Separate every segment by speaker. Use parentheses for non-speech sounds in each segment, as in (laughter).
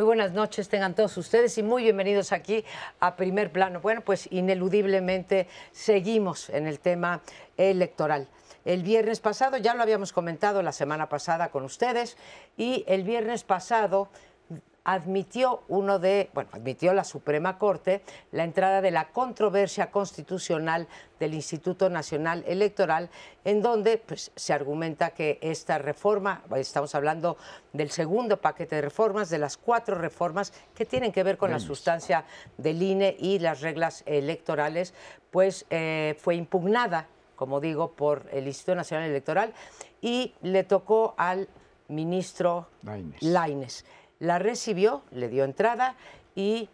Speaker 1: Muy buenas noches, tengan todos ustedes y muy bienvenidos aquí a Primer Plano. Bueno, pues ineludiblemente seguimos en el tema electoral. El viernes pasado, ya lo habíamos comentado la semana pasada con ustedes, y el viernes pasado admitió uno de, bueno, admitió la Suprema Corte la entrada de la controversia constitucional del Instituto Nacional Electoral, en donde pues, se argumenta que esta reforma, estamos hablando del segundo paquete de reformas, de las cuatro reformas que tienen que ver con la sustancia del INE y las reglas electorales, pues eh, fue impugnada, como digo, por el Instituto Nacional Electoral y le tocó al ministro Laines la recibió, le dio entrada y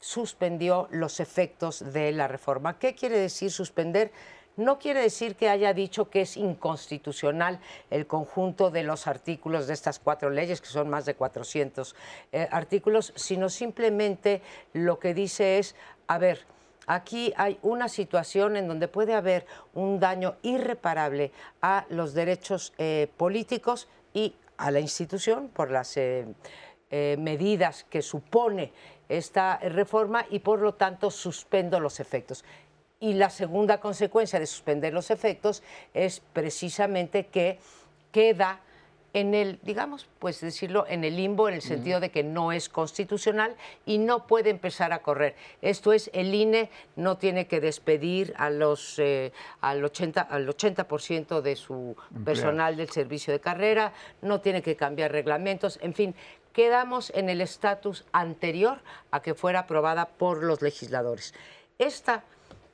Speaker 1: suspendió los efectos de la reforma. ¿Qué quiere decir suspender? No quiere decir que haya dicho que es inconstitucional el conjunto de los artículos de estas cuatro leyes, que son más de 400 eh, artículos, sino simplemente lo que dice es, a ver, aquí hay una situación en donde puede haber un daño irreparable a los derechos eh, políticos y a la institución por las... Eh, eh, medidas que supone esta reforma y por lo tanto suspendo los efectos. Y la segunda consecuencia de suspender los efectos es precisamente que queda en el, digamos, pues decirlo, en el limbo, en el sentido de que no es constitucional y no puede empezar a correr. Esto es, el INE no tiene que despedir a los, eh, al 80%, al 80 de su personal del servicio de carrera, no tiene que cambiar reglamentos, en fin, quedamos en el estatus anterior a que fuera aprobada por los legisladores. Esta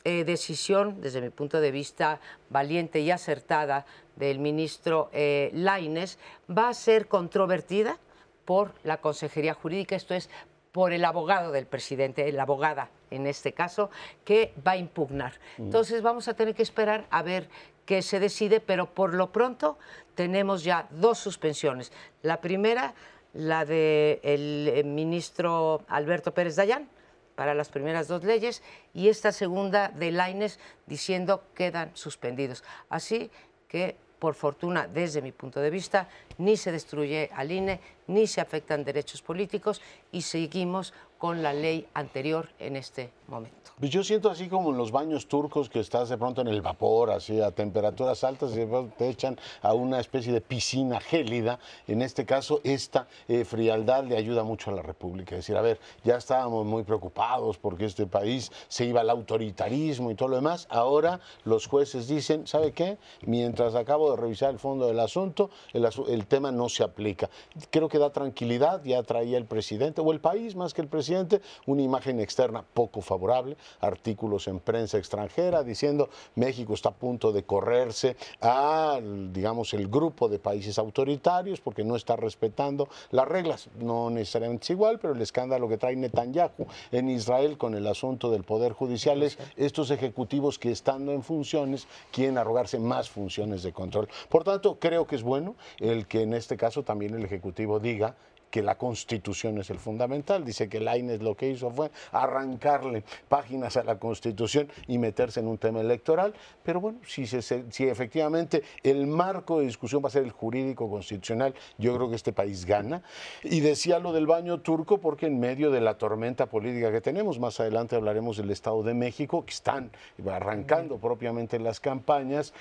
Speaker 1: eh, decisión, desde mi punto de vista valiente y acertada del ministro eh, Laines, va a ser controvertida por la Consejería Jurídica, esto es, por el abogado del presidente, la abogada en este caso, que va a impugnar. Entonces vamos a tener que esperar a ver qué se decide, pero por lo pronto tenemos ya dos suspensiones. La primera la del eh, ministro Alberto Pérez Dayán para las primeras dos leyes y esta segunda de Laines diciendo quedan suspendidos. Así que, por fortuna, desde mi punto de vista, ni se destruye al INE, ni se afectan derechos políticos y seguimos con la ley anterior en este momento.
Speaker 2: Pues yo siento así como en los baños turcos que estás de pronto en el vapor, así a temperaturas altas y te echan a una especie de piscina gélida. En este caso, esta eh, frialdad le ayuda mucho a la República. Es decir, a ver, ya estábamos muy preocupados porque este país se iba al autoritarismo y todo lo demás. Ahora los jueces dicen, ¿sabe qué? Mientras acabo de revisar el fondo del asunto, el, el tema no se aplica. Creo que da tranquilidad, ya traía el presidente, o el país más que el presidente, una imagen externa poco favorable artículos en prensa extranjera diciendo México está a punto de correrse a, digamos, el grupo de países autoritarios porque no está respetando las reglas. No necesariamente es igual, pero el escándalo que trae Netanyahu en Israel con el asunto del Poder Judicial es estos ejecutivos que estando en funciones quieren arrogarse más funciones de control. Por tanto, creo que es bueno el que en este caso también el Ejecutivo diga que la Constitución es el fundamental. Dice que Lainez lo que hizo fue arrancarle páginas a la Constitución y meterse en un tema electoral. Pero bueno, si, si efectivamente el marco de discusión va a ser el jurídico constitucional, yo creo que este país gana. Y decía lo del baño turco porque en medio de la tormenta política que tenemos, más adelante hablaremos del Estado de México, que están arrancando propiamente las campañas,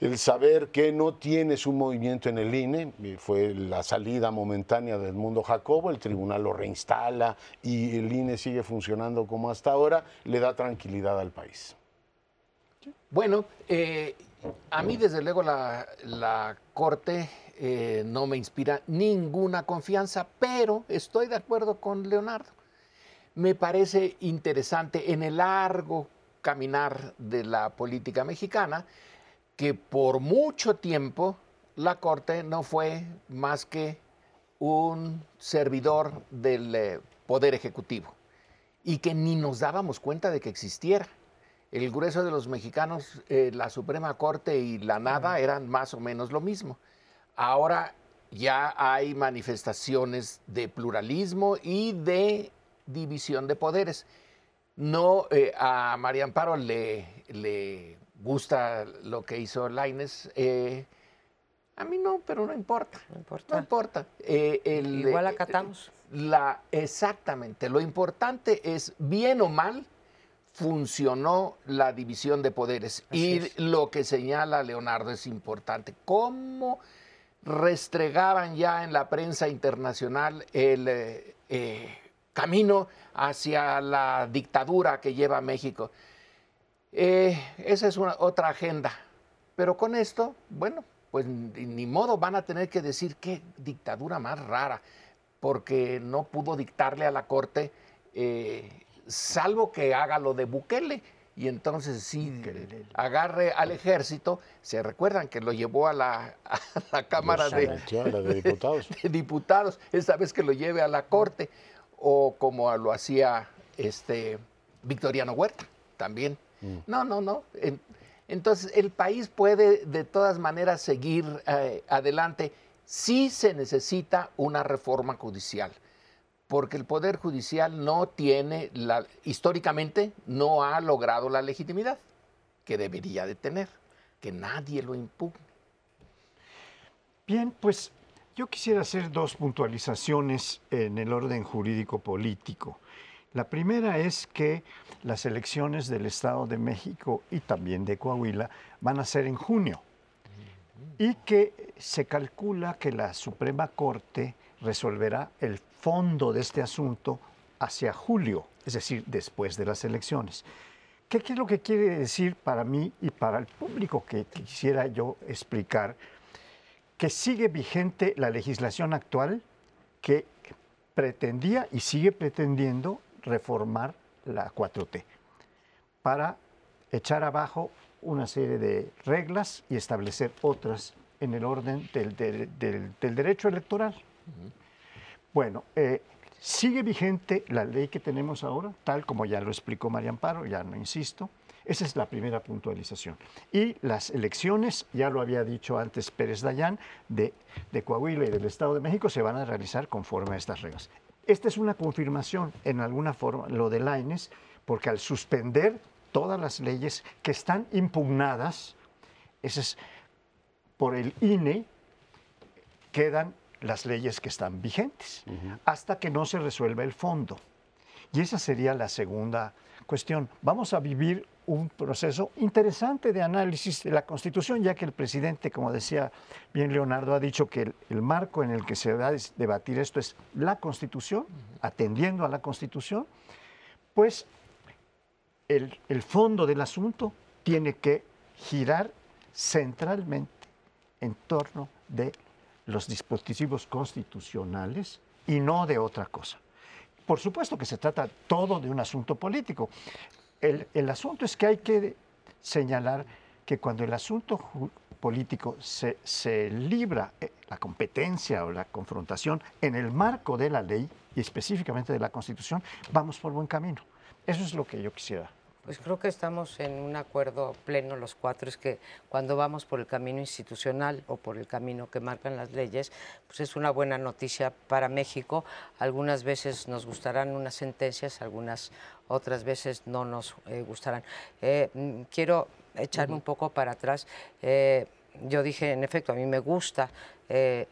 Speaker 2: el saber que no tienes un movimiento en el INE, fue la salida momentánea del mundo Jacobo, el tribunal lo reinstala y el INE sigue funcionando como hasta ahora, le da tranquilidad al país.
Speaker 3: Bueno, eh, a mí desde luego la, Corte eh, no me inspira ninguna confianza, pero estoy de acuerdo con Leonardo. Me parece interesante en el largo caminar de la política mexicana que por mucho tiempo la Corte no fue más que un servidor del eh, Poder Ejecutivo y que ni nos dábamos cuenta de que existiera. El grueso de los mexicanos, eh, la Suprema Corte y la nada eran más o menos lo mismo. Ahora ya hay manifestaciones de pluralismo y de división de poderes. No, eh, a María Amparo le, le gusta lo que hizo Laines. Eh, A mí no, pero no importa.
Speaker 1: No importa.
Speaker 3: No importa. Eh, el,
Speaker 1: Igual
Speaker 3: eh,
Speaker 1: acatamos.
Speaker 3: La, exactamente. Lo importante es, bien o mal, funcionó la división de poderes.
Speaker 1: Así
Speaker 3: y
Speaker 1: es.
Speaker 3: lo que señala Leonardo es importante. ¿Cómo restregaban ya en la prensa internacional el eh, eh, camino hacia la dictadura que lleva México? Eh, esa es una, otra agenda. Pero con esto, bueno, pues ni, modo, van a tener que decir qué dictadura más rara, porque no pudo dictarle a la Corte, eh, salvo que haga lo de Bukele. Y entonces sí, agarre al ejército. Se recuerdan que lo llevó a la, a la Cámara de,
Speaker 2: diputados. (laughs)
Speaker 3: de diputados, esta vez que lo lleve a la corte, o como lo hacía este Victoriano Huerta también. No, no, no. En- entonces, el país puede de todas maneras seguir eh, adelante. Sí se necesita una reforma judicial, porque el Poder Judicial no tiene, la, históricamente, no ha logrado la legitimidad que debería de tener, que nadie lo impugne.
Speaker 4: Bien, pues yo quisiera hacer dos puntualizaciones en el orden jurídico político. La primera es que las elecciones del Estado de México y también de Coahuila van a ser en junio y que se calcula que la Suprema Corte resolverá el fondo de este asunto hacia julio, es decir, después de las elecciones. ¿Qué, es lo que quiere decir para mí y para el público que quisiera yo explicar? que sigue vigente la legislación actual que pretendía y sigue pretendiendo reformar la 4T para echar abajo una serie de reglas y establecer otras en el orden del, del- del- del derecho electoral. Bueno, eh, sigue vigente la ley que tenemos ahora, tal como ya lo explicó María Amparo, ya no insisto. Esa es la primera puntualización. Y las elecciones, ya lo había dicho antes Pérez Dayán, de, de Coahuila y del Estado de México se van a realizar conforme a estas reglas. Esta es una confirmación en alguna forma, lo de Laines, porque al suspender todas las leyes que están impugnadas, ese es por el INE, quedan las leyes que están vigentes, hasta que no se resuelva el fondo. Y esa sería la segunda cuestión. Vamos a vivir un proceso interesante de análisis de la Constitución, ya que el presidente, como decía bien Leonardo, ha dicho que el, el marco en el que se va a debatir esto es la Constitución, atendiendo a la Constitución, pues el, el fondo del asunto tiene que girar centralmente en torno de los dispositivos constitucionales y no de otra cosa. Por supuesto que se trata todo de un asunto político. El, el asunto es que hay que señalar que cuando el asunto político se, se libra eh, la competencia o la confrontación en el marco de la ley y específicamente de la Constitución, vamos por buen camino. Eso es lo que yo quisiera
Speaker 1: Pues creo que estamos en un acuerdo pleno los cuatro, es que cuando vamos por el camino institucional o por el camino que marcan las leyes, pues es una buena noticia para México. Algunas veces nos gustarán unas sentencias, algunas otras veces no nos eh, gustarán. Eh, mm, quiero echarme un poco para atrás. Eh, yo dije, en efecto, a mí me gusta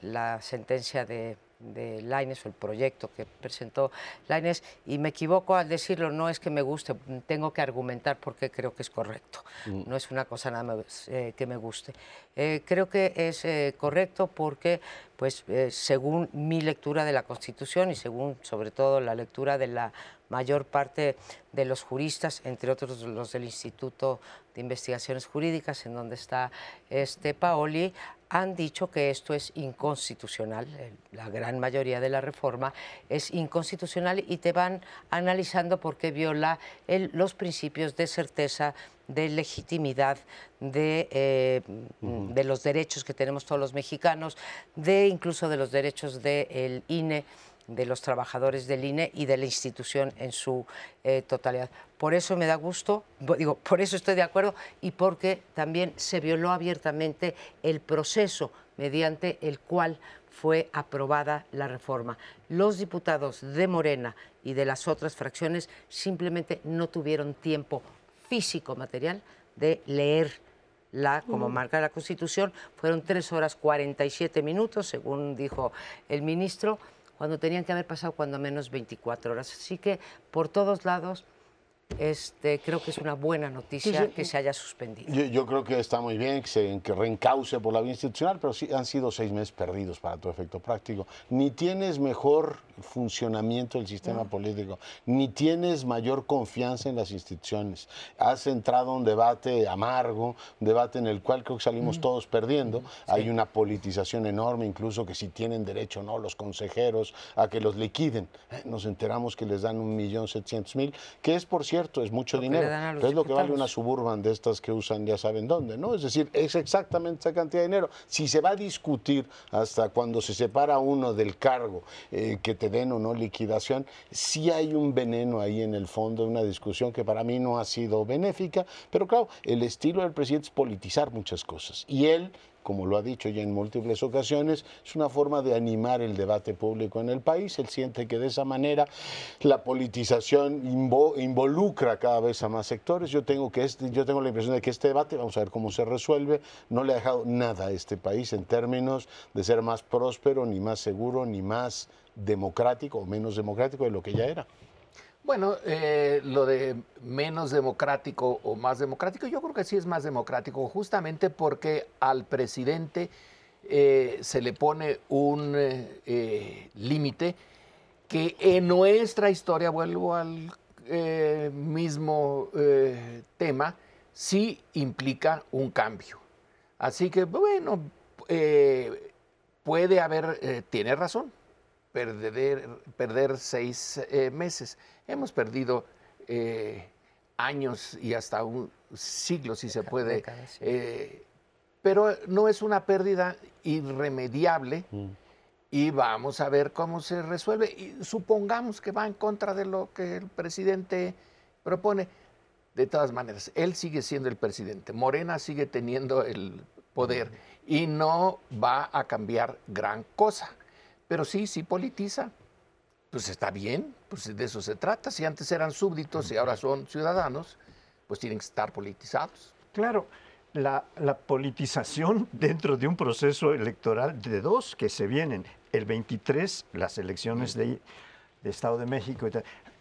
Speaker 1: la sentencia de de Laines o el proyecto que presentó Laines y me equivoco al decirlo, no es que me guste, tengo que argumentar por qué creo que es correcto, no es una cosa nada más eh, que me guste. Eh, creo que es eh, correcto porque, pues, según mi lectura de la Constitución y según, sobre todo, la lectura de la mayor parte de los juristas, entre otros los del Instituto de Investigaciones Jurídicas, en donde está este Paoli, han dicho que esto es inconstitucional. La gran mayoría de la reforma es inconstitucional y te van analizando por qué viola el- los principios de certeza, de legitimidad, de, eh, de los derechos que tenemos todos los mexicanos, de incluso de los derechos del INE de los trabajadores del INE y de la institución en su eh, totalidad. Por eso me da gusto, digo, por eso estoy de acuerdo y porque también se violó abiertamente el proceso mediante el cual fue aprobada la reforma. Los diputados de Morena y de las otras fracciones simplemente no tuvieron tiempo físico, material, de leer la, como marca la Constitución, fueron tres horas 47 minutos, según dijo el ministro, cuando tenían que haber pasado cuando menos 24 horas. Así que por todos lados este, creo que es una buena noticia que se haya suspendido.
Speaker 2: Yo, creo que está muy bien que se que reencauce por la vía institucional, pero sí han sido seis meses perdidos para tu efecto práctico. Ni tienes mejor funcionamiento del sistema político, ni tienes mayor confianza en las instituciones. Has entrado a un debate amargo, un debate en el cual creo que salimos todos perdiendo. Hay una politización enorme, incluso que si tienen derecho no los consejeros a que los liquiden. Eh, nos enteramos que les dan un millón setecientos mil, que es por cierto es mucho dinero, pero es lo que vale una suburban de estas que usan ya saben dónde, ¿no? Es decir, es exactamente esa cantidad de dinero. Si se va a discutir hasta cuando se separa uno del cargo, eh, que te den o no liquidación, sí hay un veneno ahí en el fondo, una discusión que para mí no ha sido benéfica, pero claro, el estilo del presidente es politizar muchas cosas. Y él como lo ha dicho ya en múltiples ocasiones, es una forma de animar el debate público en el país. Él siente que de esa manera la politización involucra cada vez a más sectores. Yo tengo, que este, yo tengo la impresión de que este debate, vamos a ver cómo se resuelve, no le ha dejado nada a este país en términos de ser más próspero, ni más seguro, ni más democrático o menos democrático de lo que ya era.
Speaker 3: Bueno, eh, lo de menos democrático o más democrático, yo creo que sí es más democrático, justamente porque al presidente eh, se le pone un eh, límite que en nuestra historia, vuelvo al mismo tema, sí implica un cambio. Así que, bueno, puede haber, tiene razón, perder, perder seis meses Hemos perdido eh, años y hasta un siglo, si se puede. Eh, pero no es una pérdida irremediable mm. y vamos a ver cómo se resuelve. Y supongamos que va en contra de lo que el presidente propone. De todas maneras, él sigue siendo el presidente. Morena sigue teniendo el poder mm. y no va a cambiar gran cosa. Pero sí, sí politiza pues está bien, pues de eso se trata. Si antes eran súbditos y ahora son ciudadanos, pues tienen que estar politizados.
Speaker 4: Claro, la, politización dentro de un proceso electoral de dos que se vienen, el 23, las elecciones de, Estado de México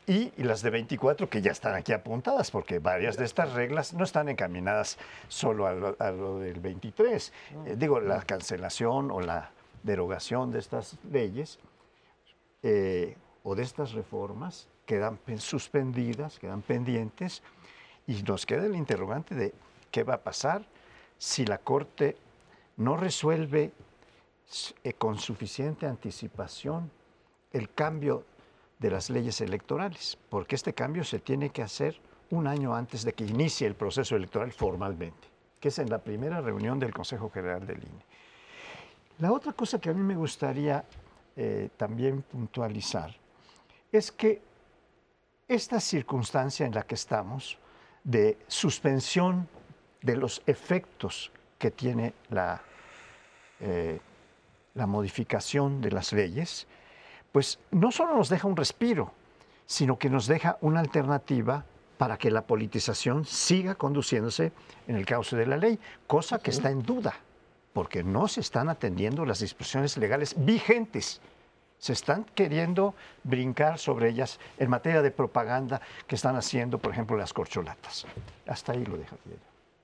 Speaker 4: y, las de 24 que ya están aquí apuntadas, porque varias de estas reglas no están encaminadas solo a lo, del 23. Eh, digo, la cancelación o la derogación de estas leyes eh, o de estas reformas quedan suspendidas, quedan pendientes, y nos queda el interrogante de qué va a pasar si la Corte no resuelve eh, con suficiente anticipación el cambio de las leyes electorales, porque este cambio se tiene que hacer un año antes de que inicie el proceso electoral formalmente, que es en la primera reunión del Consejo General del INE. La otra cosa que a mí me gustaría eh, también puntualizar es que esta circunstancia en la que estamos de suspensión de los efectos que tiene la, eh, la modificación de las leyes, pues no solo nos deja un respiro, sino que nos deja una alternativa para que la politización siga conduciéndose en el cauce de la ley, cosa que está en duda porque no se están atendiendo las disposiciones legales vigentes. Se están queriendo brincar sobre ellas en materia de propaganda que están haciendo, por ejemplo, las corcholatas. Hasta ahí lo dejaría.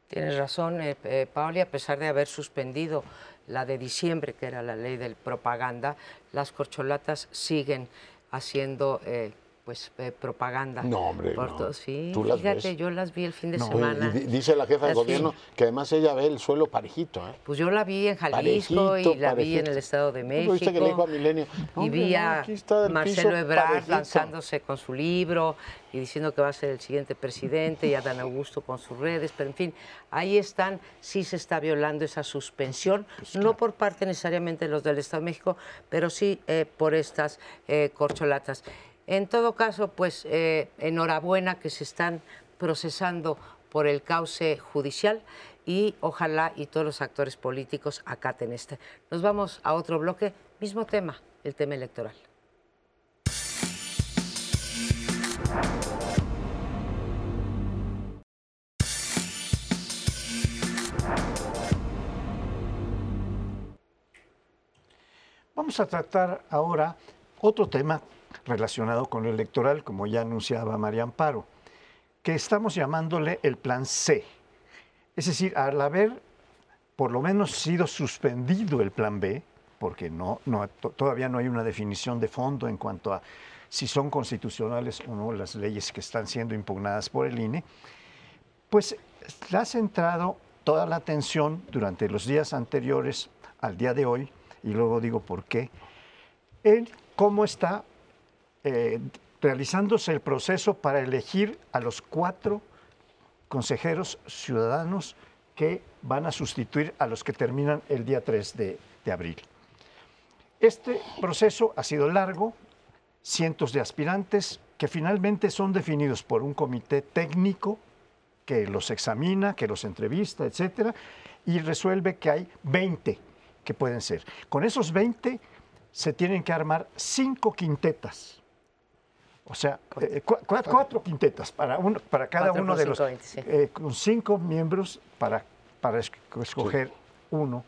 Speaker 1: Tienes razón, eh, eh, Pauli, a pesar de haber suspendido la de diciembre, que era la ley del propaganda, las corcholatas siguen haciendo eh, pues eh, propaganda.
Speaker 2: No, hombre,
Speaker 1: no. Sí, fíjate, yo las vi el fin de semana.
Speaker 2: dice la jefa de gobierno que además ella ve el suelo parejito. ¿eh?
Speaker 1: Pues yo la vi en Jalisco y la vi en el Estado de México.
Speaker 2: ¿Viste que le dijo a Milenio?
Speaker 1: y vi a Marcelo Ebrard lanzándose con su libro y diciendo que va a ser el siguiente presidente y a Dan Augusto con sus redes, pero en fin, ahí están, sí se está violando esa suspensión, pues no por parte necesariamente de los del Estado de México, pero sí eh, por estas eh, corcholatas. En todo caso, pues eh, enhorabuena que se están procesando por el cauce judicial y ojalá y todos los actores políticos acaten este. Nos vamos a otro bloque, mismo tema, el tema electoral.
Speaker 4: Vamos a tratar ahora otro tema relacionado con el electoral, como ya anunciaba María Amparo, que estamos llamándole el plan C. Es decir, al haber por lo menos sido suspendido el plan B, porque no, todavía no hay una definición de fondo en cuanto a si son constitucionales o no las leyes que están siendo impugnadas por el INE, pues le ha centrado toda la atención durante los días anteriores al día de hoy, y luego digo por qué, en cómo está eh, realizándose el proceso para elegir a los cuatro consejeros ciudadanos que van a sustituir a los que terminan el día 3 de, de abril. Este proceso ha sido largo, cientos de aspirantes que finalmente son definidos por un comité técnico que los examina, que los entrevista, etcétera, y resuelve que hay 20 que pueden ser. Con esos 20 se tienen que armar cinco quintetas. O sea, eh, cuatro, quintetas para, uno, para cada uno de los... Eh, con cinco miembros para, para escoger uno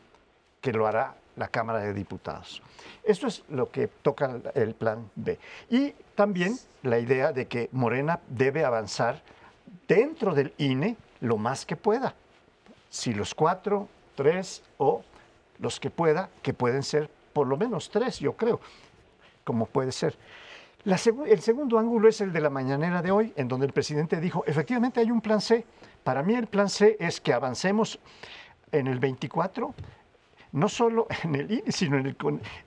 Speaker 4: que lo hará la Cámara de Diputados. Esto es lo que toca el plan B. Y también la idea de que Morena debe avanzar dentro del INE lo más que pueda. Si los cuatro, tres o los que pueda, que pueden ser por lo menos tres, yo creo, como puede ser. El segundo ángulo es el de la mañanera de hoy, en donde el presidente dijo, efectivamente hay un plan C. Para mí el plan C es que avancemos en el 24, no solo (laughs) en el INE, sino en el,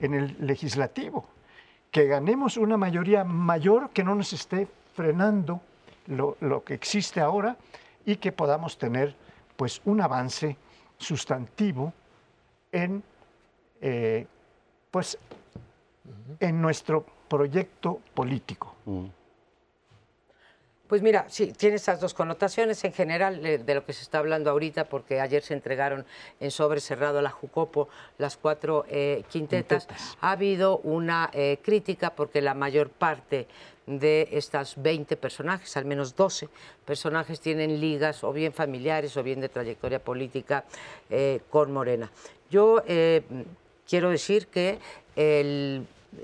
Speaker 4: en el legislativo, que ganemos una mayoría mayor que no nos esté frenando lo, que existe ahora y que podamos tener pues un avance sustantivo en, eh, pues, en nuestro proyecto político.
Speaker 1: Pues mira, sí, tiene esas dos connotaciones en general de, lo que se está hablando ahorita, porque ayer se entregaron en sobre cerrado a la Jucopo las cuatro eh, quintetas. Ha habido una eh, crítica porque la mayor parte de estas 20 personajes, al menos 12 personajes tienen ligas o bien familiares o bien de trayectoria política eh, con Morena. Yo quiero decir que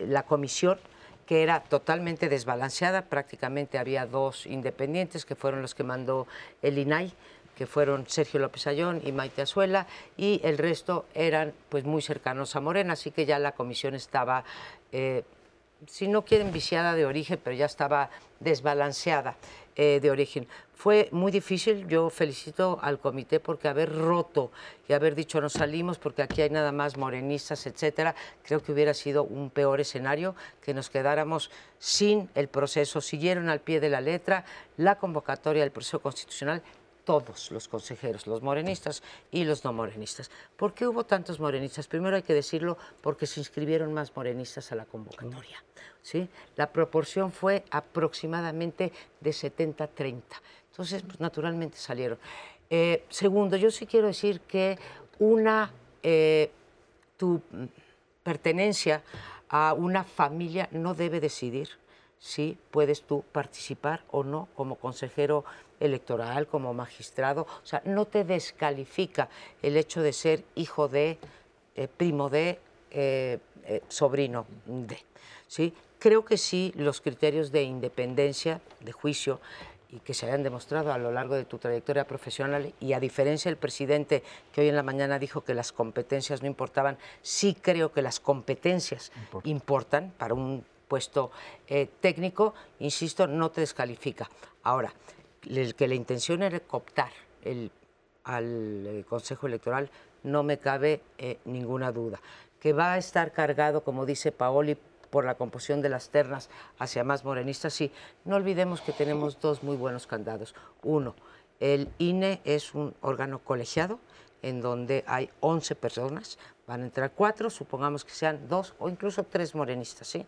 Speaker 1: la comisión que era totalmente desbalanceada, prácticamente había dos independientes que fueron los que mandó el INAI, que fueron Sergio López Ayón y Maite Azuela, y el resto eran pues muy cercanos a Morena, así que ya la comisión estaba, eh, si no quieren viciada de origen, pero ya estaba desbalanceada. Eh, de origen. Fue muy difícil, yo felicito al comité porque haber roto y haber dicho no salimos porque aquí hay nada más morenistas, etcétera, creo que hubiera sido un peor escenario que nos quedáramos sin el proceso. Siguieron al pie de la letra la convocatoria del proceso constitucional todos los consejeros, los morenistas y los no morenistas. ¿Por qué hubo tantos morenistas? Primero hay que decirlo porque se inscribieron más morenistas a la convocatoria. ¿sí? La proporción fue aproximadamente de 70-30. Entonces, pues, naturalmente salieron. Eh, segundo, yo sí quiero decir que una, eh, tu pertenencia a una familia no debe decidir si puedes tú participar o no como consejero electoral, como magistrado. O sea, no te descalifica el hecho de ser hijo de, eh, primo de, sobrino de. ¿sí? Creo que sí, los criterios de independencia, de juicio, y que se hayan demostrado a lo largo de tu trayectoria profesional y a diferencia del presidente que hoy en la mañana dijo que las competencias no importaban, sí creo que las competencias importan para un puesto eh, técnico, insisto, no te descalifica. Ahora, el que la intención era cooptar el, al eh, Consejo Electoral, no me cabe eh, ninguna duda. Que va a estar cargado, como dice Paoli, por la composición de las ternas hacia más morenistas, sí. No olvidemos que tenemos dos muy buenos candidatos. Uno, el INE es un órgano colegiado en donde hay 11 personas, van a entrar cuatro, supongamos que sean dos o incluso tres morenistas, ¿sí?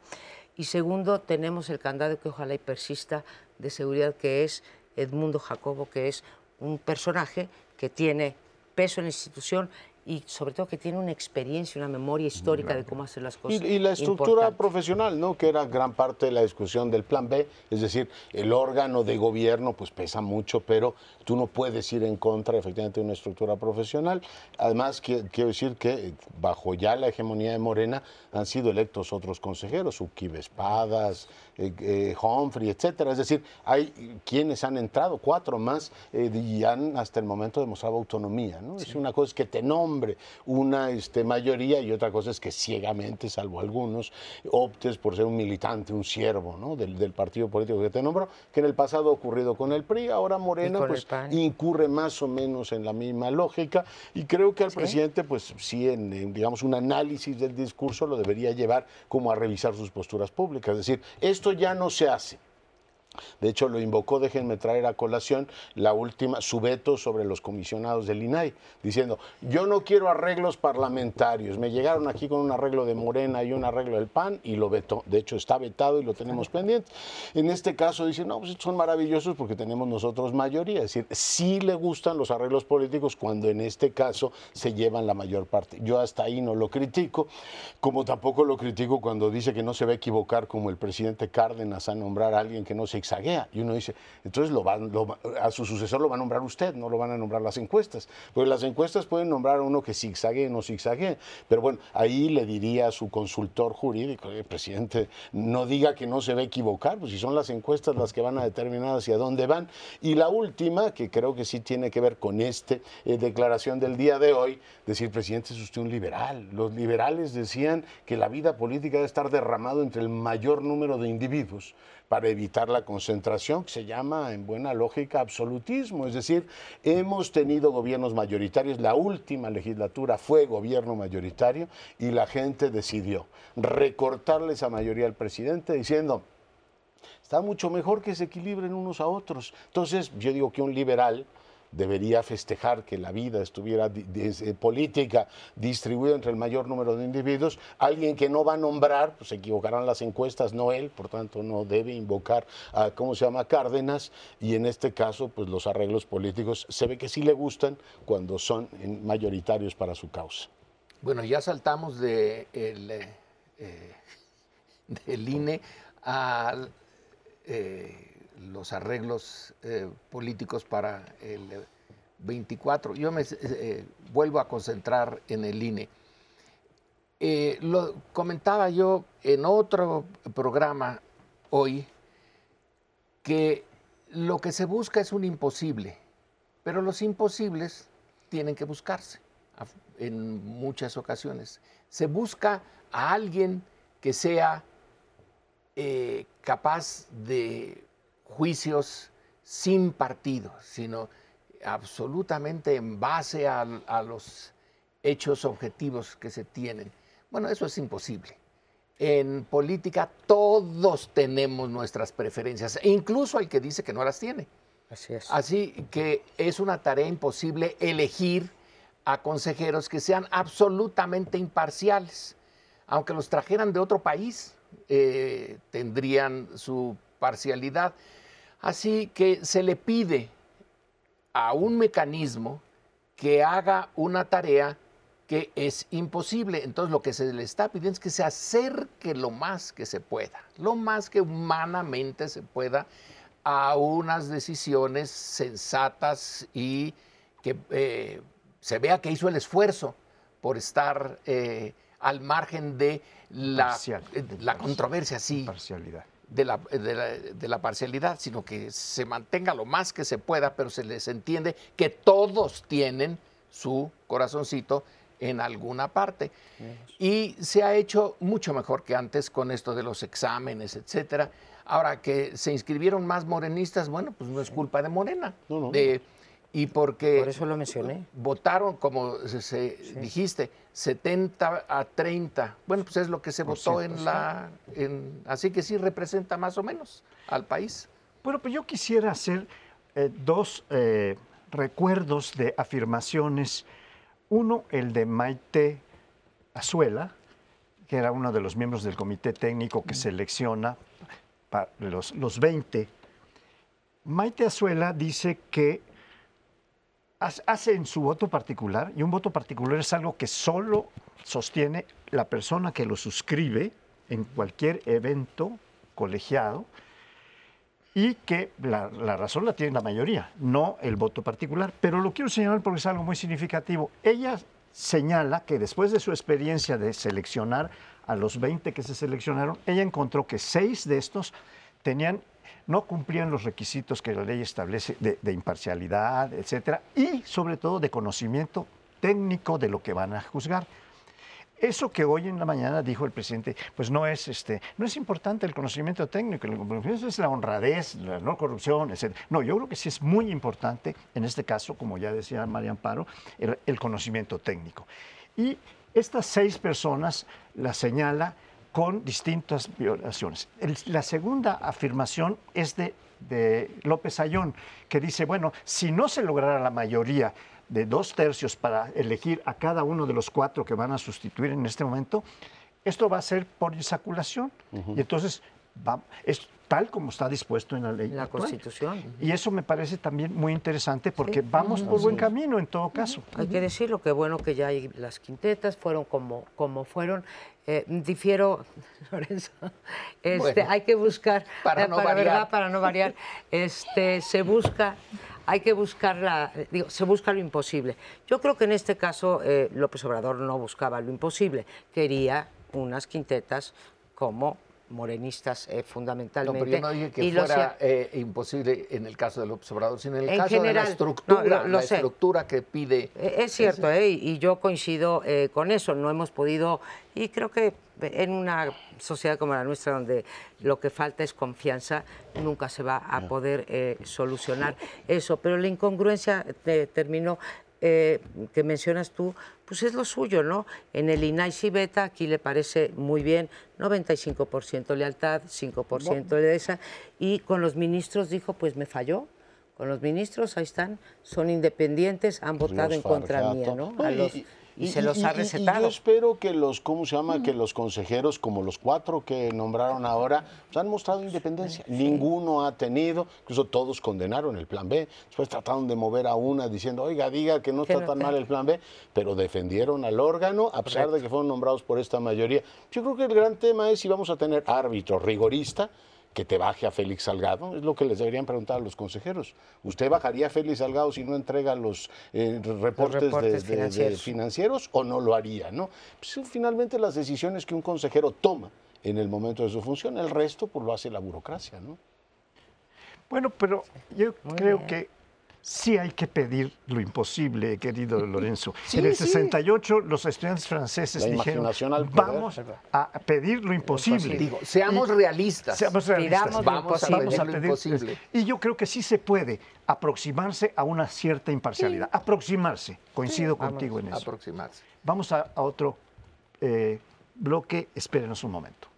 Speaker 1: Y segundo, tenemos el candado que ojalá y persista de seguridad, que es Edmundo Jacobo, que es un personaje que tiene peso en la institución y sobre todo que tiene una experiencia, una memoria histórica de cómo hacer las cosas.
Speaker 2: Y, y la estructura
Speaker 1: importante.
Speaker 2: profesional, ¿no? Que era gran parte de la discusión del plan B, es decir, el órgano de gobierno pues pesa mucho, pero tú no puedes ir en contra efectivamente de una estructura profesional. Además, qui- quiero decir que bajo ya la hegemonía de Morena han sido electos otros consejeros, Uquibe Espadas, eh, eh, Humphrey, etcétera. Es decir, hay quienes han entrado, cuatro más, eh, y han hasta el momento demostrado autonomía, ¿no? Es una cosa que te una este, mayoría y otra cosa es que ciegamente, salvo algunos, optes por ser un militante, un siervo, ¿no? Del, del partido político que te nombró, que en el pasado ha ocurrido con el PRI, ahora Morena pues incurre más o menos en la misma lógica y creo que al
Speaker 1: ¿Sí?
Speaker 2: presidente pues sí en, en, digamos un análisis del discurso lo debería llevar como a revisar sus posturas públicas, es decir, esto ya no se hace. De hecho, lo invocó, déjenme traer a colación la última, su veto sobre los comisionados del INAI, diciendo, yo no quiero arreglos parlamentarios. Me llegaron aquí con un arreglo de Morena y un arreglo del PAN y lo vetó. De hecho, está vetado y lo tenemos pendiente. En este caso dice, no, pues son maravillosos porque tenemos nosotros mayoría. Es decir, sí le gustan los arreglos políticos cuando en este caso se llevan la mayor parte. Yo hasta ahí no lo critico, como tampoco lo critico cuando dice que no se va a equivocar como el presidente Cárdenas a nombrar a alguien que no se zigzaguea. Y uno dice, entonces lo van, lo a su sucesor lo va a nombrar usted, no lo van a nombrar las encuestas. Porque las encuestas pueden nombrar a uno que zigzaguee o no zigzaguee. Pero bueno, ahí le diría a su consultor jurídico, "Oye, presidente, no diga que no se va a equivocar, pues si son las encuestas las que van a determinar hacia dónde van. Y la última, que creo que sí tiene que ver con esta declaración del día de hoy, decir, presidente, es usted un liberal. Los liberales decían que la vida política debe estar derramado entre el mayor número de individuos para evitar la concentración, que se llama en buena lógica absolutismo. Es decir, hemos tenido gobiernos mayoritarios, la última legislatura fue gobierno mayoritario y la gente decidió recortarle esa mayoría al presidente diciendo, está mucho mejor que se equilibren unos a otros. Entonces, yo digo que un liberal debería festejar que la vida estuviera eh, política distribuida entre el mayor número de individuos. Alguien que no va a nombrar, pues se equivocarán las encuestas, no él, por tanto no debe invocar a, ¿cómo se llama?, Cárdenas. Y en este caso, pues los arreglos políticos se ve que sí le gustan cuando son mayoritarios para su causa.
Speaker 3: Bueno, ya saltamos de el, eh, (laughs) del INE a eh, los arreglos eh, políticos para el eh, 24. Yo me eh, vuelvo a concentrar en el INE. Eh, lo comentaba yo en otro programa hoy que lo que se busca es un imposible, pero los imposibles tienen que buscarse en muchas ocasiones. Se busca a alguien que sea capaz de juicios sin partido, sino absolutamente en base a, a los hechos objetivos que se tienen. Bueno, eso es imposible. En política todos tenemos nuestras preferencias, e incluso el que dice que no las tiene.
Speaker 1: Así es.
Speaker 3: Así que es una tarea imposible elegir a consejeros que sean absolutamente imparciales. Aunque los trajeran de otro país, eh, tendrían su parcialidad. Así que se le pide a un mecanismo que haga una tarea que es imposible. Entonces lo que se le está pidiendo es que se acerque lo más que se pueda, lo más que humanamente se pueda a unas decisiones sensatas y que eh, se vea que hizo el esfuerzo por estar eh, al margen de la,
Speaker 4: Parcial, de
Speaker 3: la controversia, sí
Speaker 4: Parcialidad.
Speaker 3: De la, de, la, de la parcialidad, sino que se mantenga lo más que se pueda, pero se les entiende que todos tienen su corazoncito en alguna parte. Y se ha hecho mucho mejor que antes con esto de los exámenes, etcétera. Ahora que se inscribieron más morenistas, bueno, pues no es culpa de Morena.
Speaker 2: No, no.
Speaker 3: De- y porque
Speaker 1: Por eso lo mencioné.
Speaker 3: votaron, como se, se dijiste, 70 a 30. Bueno, pues es lo que se
Speaker 4: Por
Speaker 3: votó en la... en- así que sí representa más o menos al país.
Speaker 4: Bueno, pues yo quisiera hacer eh, dos eh, recuerdos de afirmaciones. Uno, el de Maite Azuela, que era uno de los miembros del comité técnico que selecciona pa- los, los 20. Maite Azuela dice que hace en su voto particular, y un voto particular es algo que solo sostiene la persona que lo suscribe en cualquier evento colegiado, y que la, la, razón la tiene la mayoría, no el voto particular. Pero lo quiero señalar porque es algo muy significativo. Ella señala que después de su experiencia de seleccionar a los 20 que se seleccionaron, ella encontró que seis de estos tenían no cumplían los requisitos que la ley establece de, imparcialidad, etcétera, y sobre todo de conocimiento técnico de lo que van a juzgar. Eso que hoy en la mañana dijo el presidente, pues no es este, no es importante el conocimiento técnico, el es la honradez, la no corrupción, etc. No, yo creo que sí es muy importante, en este caso, como ya decía María Amparo, el, el conocimiento técnico. Y estas seis personas la señala con distintas violaciones. El, la segunda afirmación es de, de López Ayón, que dice, bueno, si no se lograra la mayoría de dos tercios para elegir a cada uno de los cuatro que van a sustituir en este momento, esto va a ser por insaculación. Uh -huh. Y entonces va, es tal como está dispuesto en la ley.
Speaker 1: La
Speaker 4: actual.
Speaker 1: Constitución.
Speaker 4: Y eso me parece también muy interesante porque sí. vamos por buen camino en todo caso.
Speaker 1: Hay que decirlo, que bueno que ya hay las quintetas, fueron como, como fueron. Eh, difiero, (laughs) Lorenzo, este, bueno, hay que buscar,
Speaker 3: para,
Speaker 1: eh,
Speaker 3: no
Speaker 1: para,
Speaker 3: variar.
Speaker 1: ¿verdad? para no variar, este, se busca hay que buscar la, digo, se busca lo imposible. Yo creo que en este caso eh, López Obrador no buscaba lo imposible, quería unas quintetas como morenistas eh, fundamentalmente.
Speaker 3: No, pero yo no dije que
Speaker 1: y
Speaker 3: fuera eh, imposible en el caso del observador, sino en el
Speaker 1: en
Speaker 3: caso
Speaker 1: general,
Speaker 3: de la estructura,
Speaker 1: no, lo, lo
Speaker 3: la
Speaker 1: sé.
Speaker 3: estructura que pide.
Speaker 1: Es cierto, eh, y yo coincido eh, con eso. No hemos podido, y creo que en una sociedad como la nuestra, donde lo que falta es confianza, nunca se va a poder eh, solucionar eso. Pero la incongruencia eh, terminó eh, que mencionas tú, pues es lo suyo, ¿no? En el INAI Cibeta, aquí le parece muy bien, 95% lealtad, 5% de esa, y con los ministros dijo, pues me falló. Con los ministros, ahí están, son independientes, han votado en contra mía, ¿no? A los, y, y, se los ha recetado.
Speaker 2: Y, yo espero que los, ¿cómo se llama? Que los consejeros, como los cuatro que nombraron ahora, pues han mostrado independencia. Sí. Ninguno ha tenido, incluso todos condenaron el plan B. Después trataron de mover a una diciendo, oiga, diga que no está tan mal el plan B, pero defendieron al órgano a pesar Correcto. de que fueron nombrados por esta mayoría. Yo creo que el gran tema es si vamos a tener árbitro rigorista que te baje a Félix Salgado, es lo que les deberían preguntar a los consejeros. ¿Usted bajaría a Félix Salgado si no entrega los, eh, reportes,
Speaker 1: los reportes
Speaker 2: de, de, financieros. De financieros. o no lo haría? ¿no? Pues, finalmente las decisiones que un consejero toma en el momento de su función, el resto pues lo hace la burocracia. ¿no?
Speaker 4: Bueno, pero yo Muy creo bien. que sí hay que pedir lo imposible, querido Lorenzo. Sí, en el 68 sí. los estudiantes franceses
Speaker 2: La
Speaker 4: dijeron, vamos a pedir lo imposible.
Speaker 3: Digo, seamos realistas.
Speaker 4: Seamos realistas.
Speaker 3: Vamos, a
Speaker 4: vamos
Speaker 3: pedir lo imposible.
Speaker 4: Y yo creo que sí se puede aproximarse a una cierta imparcialidad. Sí. Aproximarse. Coincido contigo en eso.
Speaker 3: Aproximarse.
Speaker 4: Vamos a, a otro eh, bloque. Espérenos un momento.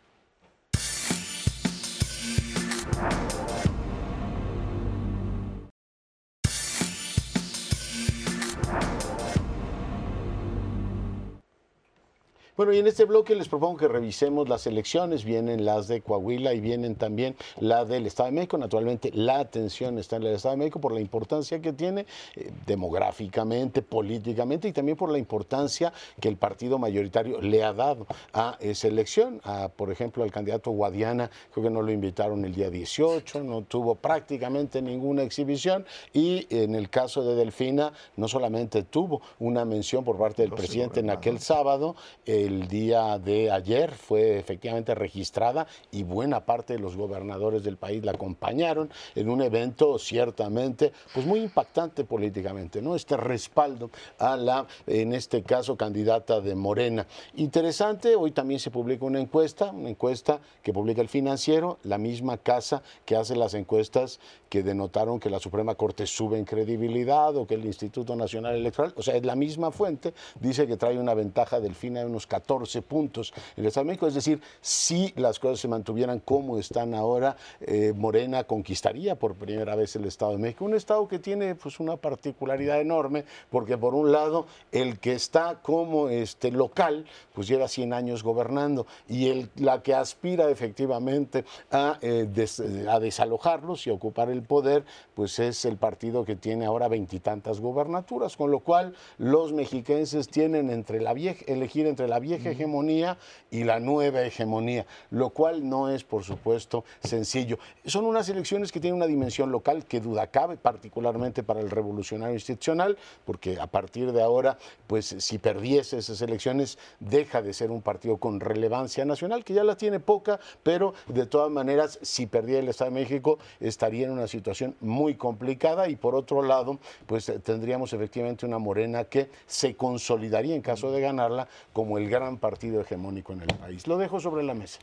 Speaker 2: Bueno, y en este bloque les propongo que revisemos las elecciones. Vienen las de Coahuila y vienen también la del Estado de México. Naturalmente, la atención está en el Estado de México por la importancia que tiene eh, demográficamente, políticamente y también por la importancia que el partido mayoritario le ha dado a esa elección. A, por ejemplo, al candidato Guadiana, creo que no lo invitaron el día 18, no tuvo prácticamente ninguna exhibición. Y en el caso de Delfina, no solamente tuvo una mención por parte del presidente en aquel sábado, eh, el día de ayer fue efectivamente registrada y buena parte de los gobernadores del país la acompañaron en un evento ciertamente pues muy impactante políticamente, ¿no? Este respaldo a la, en este caso, candidata de Morena. Interesante, hoy también se publica una encuesta, una encuesta que publica el financiero, la misma casa que hace las encuestas que denotaron que la Suprema Corte sube en credibilidad o que el Instituto Nacional Electoral, o sea, es la misma fuente, dice que trae una ventaja del FINA de unos 14 puntos en el Estado de México. Es decir, si las cosas se mantuvieran como están ahora, eh, Morena conquistaría por primera vez el Estado de México. Un Estado que tiene pues, una particularidad enorme, porque por un lado, el que está como este, local, pues lleva 100 años gobernando, y el, la que aspira efectivamente a, eh, a desalojarlos y ocupar el poder, pues es el partido que tiene ahora veintitantas gobernaturas, con lo cual los mexiquenses tienen entre la vieja, elegir entre la vieja hegemonía y la nueva hegemonía, lo cual no es, por supuesto, sencillo. Son unas elecciones que tienen una dimensión local que duda cabe, particularmente para el revolucionario institucional, porque a partir de ahora, pues si perdiese esas elecciones, deja de ser un partido con relevancia nacional, que ya la tiene poca, pero de todas maneras, si perdiera el Estado de México, estaría en una situación muy complicada y por otro lado, pues tendríamos efectivamente una morena que se consolidaría en caso de ganarla como el gran partido hegemónico en el país. Lo dejo sobre la mesa.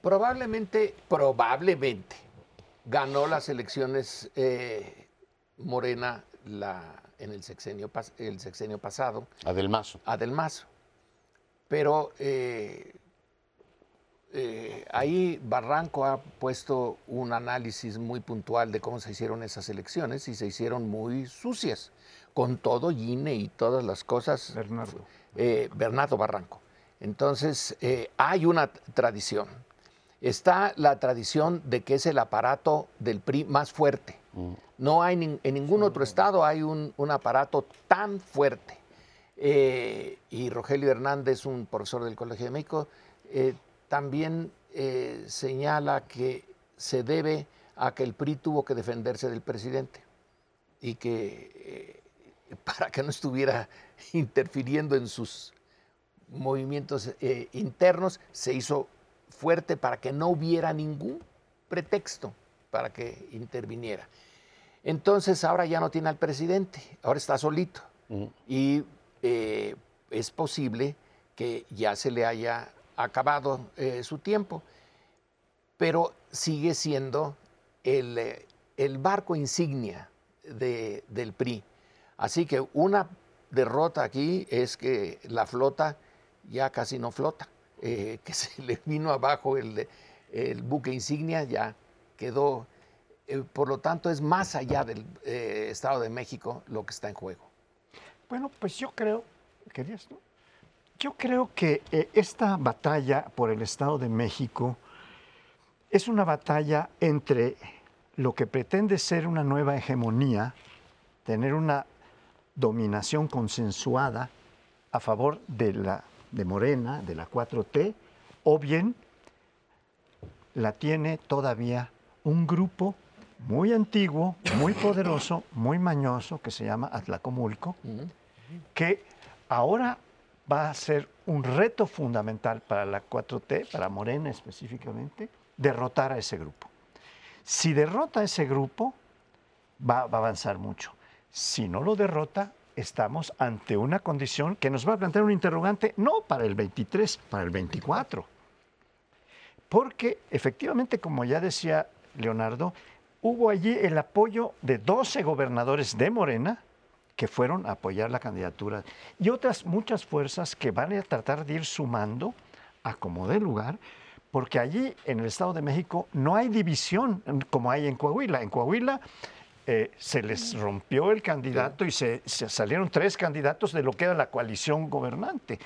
Speaker 3: Probablemente, probablemente, ganó las elecciones eh, Morena la, en el sexenio, el sexenio pasado.
Speaker 2: Adelmazo.
Speaker 3: Adelmazo. Pero eh, eh, ahí Barranco ha puesto un análisis muy puntual de cómo se hicieron esas elecciones y se hicieron muy sucias, con todo INE y todas las cosas.
Speaker 4: Bernardo.
Speaker 3: Bernardo Barranco. Entonces, hay una tradición está la tradición de que es el aparato del PRI más fuerte. Mm. No hay en ningún otro estado hay un, aparato tan fuerte. Eh, y Rogelio Hernández, un profesor del Colegio de México, eh, también eh, señala que se debe a que el PRI tuvo que defenderse del presidente y que (laughs) para que no estuviera interfiriendo en sus movimientos internos, se hizo fuerte para que no hubiera ningún pretexto para que interviniera. Entonces ahora ya no tiene al presidente, ahora está solito. Y eh, es posible que ya se le haya acabado eh, su tiempo, pero sigue siendo el, eh, el barco insignia de, del PRI. Así que una derrota aquí es que la flota ya casi no flota. Eh, (laughs) que se le vino abajo el, buque insignia, ya quedó. Eh, por lo tanto, es más allá del eh, Estado de México lo que está en juego.
Speaker 4: Bueno, pues yo creo, ¿querías tú? Yo creo que esta batalla por el Estado de México es una batalla entre lo que pretende ser una nueva hegemonía, tener una dominación consensuada a favor de la de Morena, de la 4T, o bien la tiene todavía un grupo muy antiguo, muy poderoso, muy mañoso, que se llama Atlacomulco, que ahora va a ser un reto fundamental para la 4T, para Morena específicamente, derrotar a ese grupo. Si derrota a ese grupo, va, va a avanzar mucho. Si no lo derrota, estamos ante una condición que nos va a plantear un interrogante no para el 23, para el 24. Porque efectivamente, como ya decía Leonardo, hubo allí el apoyo de 12 gobernadores de Morena que fueron a apoyar la candidatura y otras muchas fuerzas que van a tratar de ir sumando a como dé lugar, porque allí en el Estado de México no hay división como hay en Coahuila. En Coahuila eh, se les rompió el candidato y se, salieron tres candidatos de lo que era la coalición gobernante.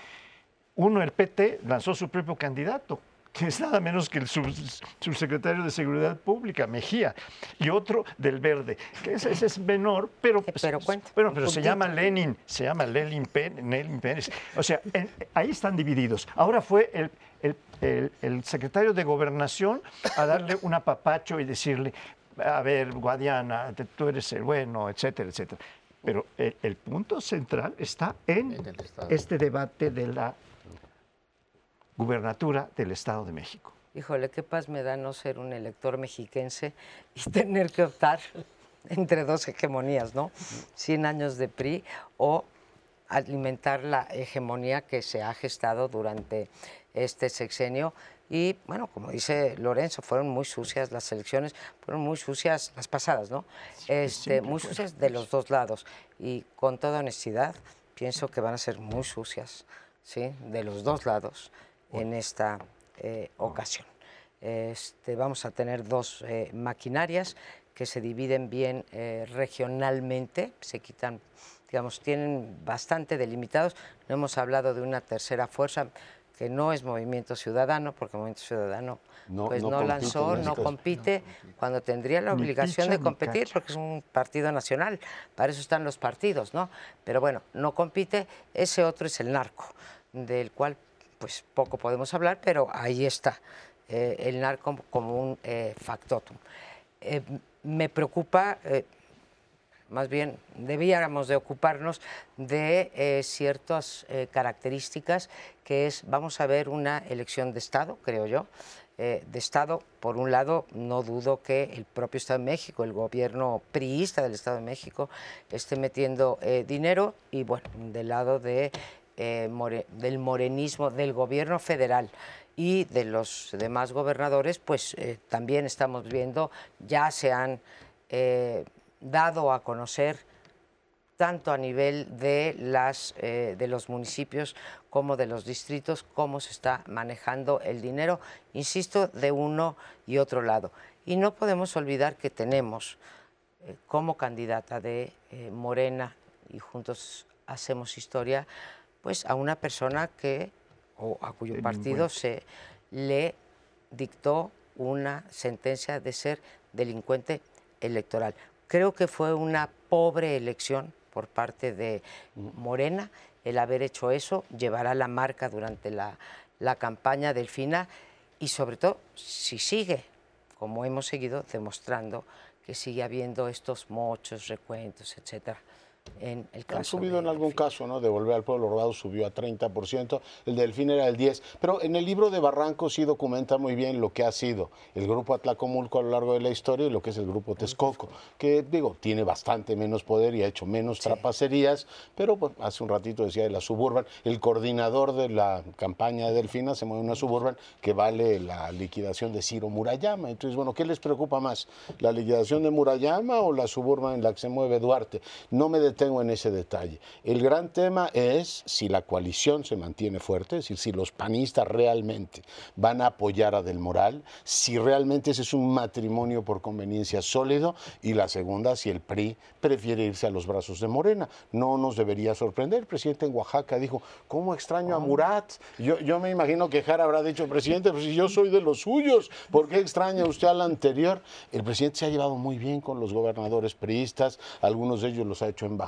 Speaker 4: Uno, el PT, lanzó su propio candidato, que es nada menos que el subsecretario de Seguridad Pública, Mejía, y otro del Verde, que ese, es menor, pero,
Speaker 1: eh, pero,
Speaker 4: pero se llama Lenin, se llama Lenin, Pérez. O sea, ahí están divididos. Ahora fue el, el, el, secretario de Gobernación a darle un apapacho y decirle, a ver, Guadiana, tú eres el bueno, etcétera, etcétera. Pero el, punto central está en este debate de la gubernatura del Estado de México.
Speaker 1: Híjole, qué paz me da no ser un elector mexiquense y (laughs) tener que optar entre dos hegemonías, ¿no? 100 años de PRI o alimentar la hegemonía que se ha gestado durante este sexenio y bueno, como dice Lorenzo, fueron muy sucias las elecciones, fueron muy sucias las pasadas, ¿no? este, muy sucias de los dos lados. Y con toda honestidad, pienso que van a ser muy sucias ¿sí? de los dos lados en esta eh, ocasión. Este, vamos a tener dos eh, maquinarias que se dividen bien eh, regionalmente, se quitan, digamos, tienen bastante delimitados. No hemos hablado de una tercera fuerza que no es Movimiento Ciudadano, porque Movimiento Ciudadano
Speaker 2: No-
Speaker 1: pues
Speaker 2: no
Speaker 1: lanzó, no compite cuando tendría la obligación
Speaker 4: picha
Speaker 1: de competir, porque es un partido nacional, para eso están los partidos, ¿no? Pero bueno, no compite, ese otro es el narco, del cual pues poco podemos hablar, pero ahí está, eh, el narco como un eh, factotum. Eh, me preocupa, eh, más bien debíamos de ocuparnos de eh, ciertas eh, características que es, vamos a ver una elección de Estado, creo yo, eh, de Estado, por un lado, no dudo que el propio Estado de México, el gobierno priista del Estado de México, esté metiendo dinero y bueno, del lado del morenismo, del gobierno federal y de los demás gobernadores, pues también estamos viendo, ya se han dado a conocer tanto a nivel de, las, eh, de los municipios como de los distritos, cómo se está manejando el dinero, insisto, de uno y otro lado. Y no podemos olvidar que tenemos eh, como candidata de eh, Morena y juntos hacemos historia, pues a una persona que, o a cuyo partido se le dictó una sentencia de ser delincuente electoral. Creo que fue una pobre elección por parte de Morena el haber hecho eso, llevará la marca durante la, la campaña del FINA y sobre todo si sigue, como hemos seguido demostrando, que sigue habiendo estos mochos, recuentos, etcétera, en el caso
Speaker 2: Han subido en algún caso, ¿no? De volver al pueblo robado subió a 30%, el de Delfín era el 10%, pero en el libro de Barranco sí documenta muy bien lo que ha sido el grupo Atlacomulco a lo largo de la historia y lo que es el grupo Texcoco, que digo, tiene bastante menos poder y ha hecho menos trapacerías, pero pues, hace un ratito decía de la Suburban, el coordinador de la campaña de Delfina se mueve una Suburban que vale la liquidación de Ciro Murayama. Entonces, bueno, ¿qué les preocupa más? ¿La liquidación de Murayama o la Suburban en la que se mueve Duarte? No me detengo en ese detalle. El gran tema es si la coalición se mantiene fuerte, es decir, si los panistas realmente van a apoyar a Del Moral, si realmente ese es un matrimonio por conveniencia sólido, y la segunda, si el PRI prefiere irse a los brazos de Morena. No nos debería sorprender. El presidente en Oaxaca dijo, ¿cómo extraño a Murat? Yo, yo me imagino que Jara habrá dicho, presidente, pues si yo soy de los suyos, ¿por qué extraña usted al anterior? El presidente se ha llevado muy bien con los gobernadores priistas, algunos de ellos los ha hecho embajadores,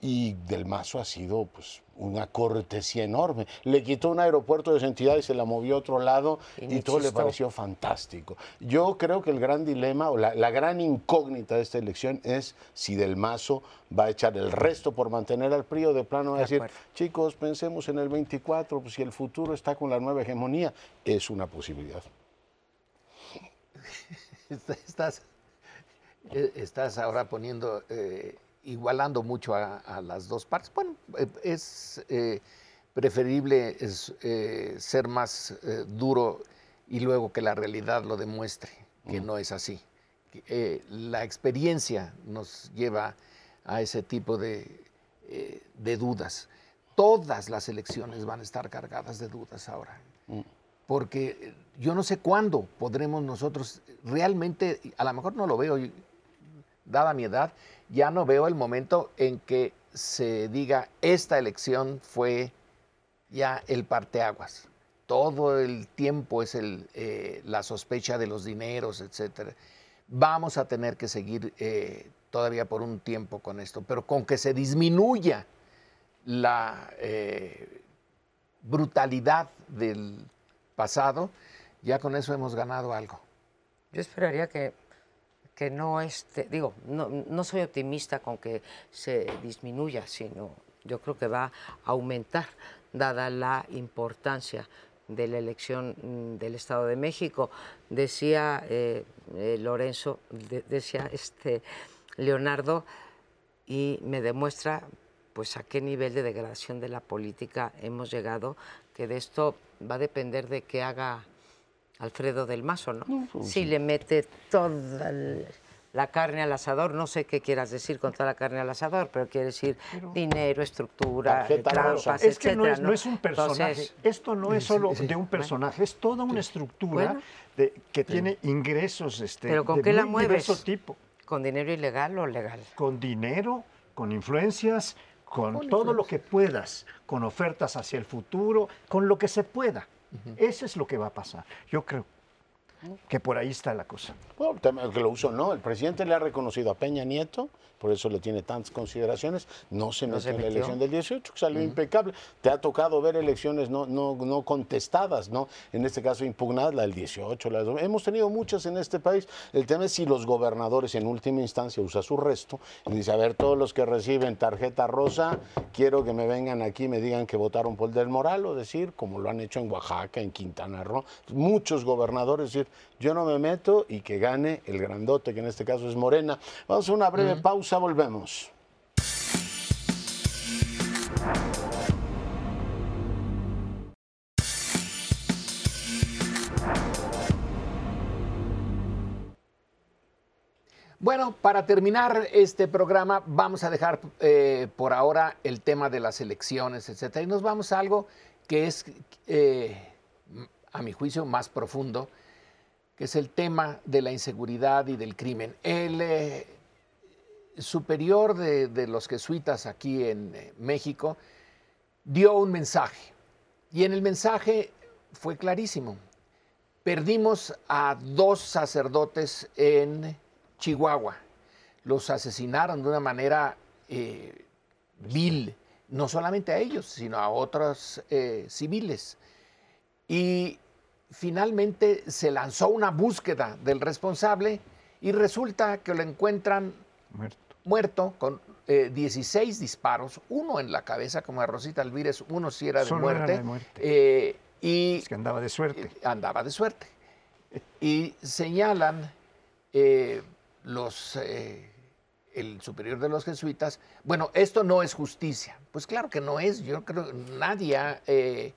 Speaker 2: y Del Mazo ha sido pues una cortesía enorme. Le quitó un aeropuerto de esa entidad y se la movió a otro lado
Speaker 1: Y
Speaker 2: todo le pareció fantástico. Yo creo que el gran dilema o la, la gran incógnita de esta elección es si Del Mazo va a echar el resto por mantener al PRI o de plano va a
Speaker 1: De
Speaker 2: decir,
Speaker 1: acuerdo.
Speaker 2: chicos, pensemos en el 24, pues si el futuro está con la nueva hegemonía, es una posibilidad. (laughs)
Speaker 3: Estás, estás ahora poniendo, eh, igualando mucho a, a las dos partes. Bueno, eh, es eh, preferible es, eh, ser más eh, duro y luego que la realidad lo demuestre, que no es así. La experiencia nos lleva a ese tipo de, de dudas. Todas las elecciones van a estar cargadas de dudas ahora porque eh, yo no sé cuándo podremos nosotros realmente, a lo mejor no lo veo, dada mi edad, ya no veo el momento en que se diga esta elección fue ya el parteaguas. Todo el tiempo es eh, la sospecha de los dineros, etcétera. Vamos a tener que seguir eh, todavía por un tiempo con esto, pero con que se disminuya la eh, brutalidad del pasado, ya con eso hemos ganado algo.
Speaker 1: Yo esperaría que, que no este, digo, no, no soy optimista con que se disminuya, sino yo creo que va a aumentar, dada la importancia de la elección mm, del Estado de México. Decía eh, eh, Lorenzo, de- decía este Leonardo, y me demuestra pues a qué nivel de degradación de la política hemos llegado, que de esto va a depender de qué haga Alfredo del Mazo, ¿no? Si le mete toda el- la carne al asador, no sé qué quieras decir con toda la carne al asador, pero quiere decir dinero, estructura, trampas,
Speaker 2: rosa.
Speaker 4: Es que no es, no es un personaje.
Speaker 1: Entonces,
Speaker 4: Esto no es solo
Speaker 3: sí.
Speaker 4: de un personaje, es toda una estructura
Speaker 1: Bueno.
Speaker 4: de, que tiene ingresos este,
Speaker 1: ¿Pero con
Speaker 4: de
Speaker 1: qué la
Speaker 4: muy diverso
Speaker 1: mueves?
Speaker 4: tipo.
Speaker 1: ¿Con dinero ilegal o legal?
Speaker 4: Con dinero, con influencias, con todo lo que puedas, con ofertas hacia el futuro, con lo que se pueda. Eso es lo que va a pasar. Yo creo que por ahí está la cosa.
Speaker 2: Bueno, el que lo uso no. El presidente le ha reconocido a Peña Nieto, por eso le tiene tantas consideraciones. No se metió
Speaker 1: se
Speaker 2: en la elección del 18, que salió impecable. Te ha tocado ver elecciones no, no, no contestadas, ¿no? En este caso impugnadas, la del 18. La del- Hemos tenido muchas en este país. El tema es si los gobernadores en última instancia usan su resto y dice, a ver, todos los que reciben tarjeta rosa, quiero que me vengan aquí y me digan que votaron por Del Moral, o decir, como lo han hecho en Oaxaca, en Quintana Roo, muchos gobernadores, decir, yo no me meto y que gane el grandote, que en este caso es Morena. Vamos a una breve pausa, volvemos.
Speaker 3: Bueno, para terminar este programa, vamos a dejar eh, por ahora el tema de las elecciones, etcétera, y nos vamos a algo que es, eh, a mi juicio, más profundo, que es el tema de la inseguridad y del crimen. El eh, superior de, los jesuitas aquí en eh, México dio un mensaje, y en el mensaje fue clarísimo. Perdimos a dos sacerdotes en Chihuahua. Los asesinaron de una manera eh, vil, no solamente a ellos, sino a otros civiles. Y finalmente se lanzó una búsqueda del responsable y resulta que lo encuentran
Speaker 4: Muerto.
Speaker 3: muerto con eh, 16 disparos, uno en la cabeza, como a Rosita Alvírez, uno sí era de
Speaker 4: Solo era
Speaker 3: muerte.
Speaker 4: de muerte.
Speaker 3: eh, y
Speaker 4: Es que andaba de suerte.
Speaker 3: andaba de suerte. Y señalan eh, los, eh, el superior de los jesuitas, bueno, esto no es justicia. Pues claro que no es, yo creo que nadie ha eh,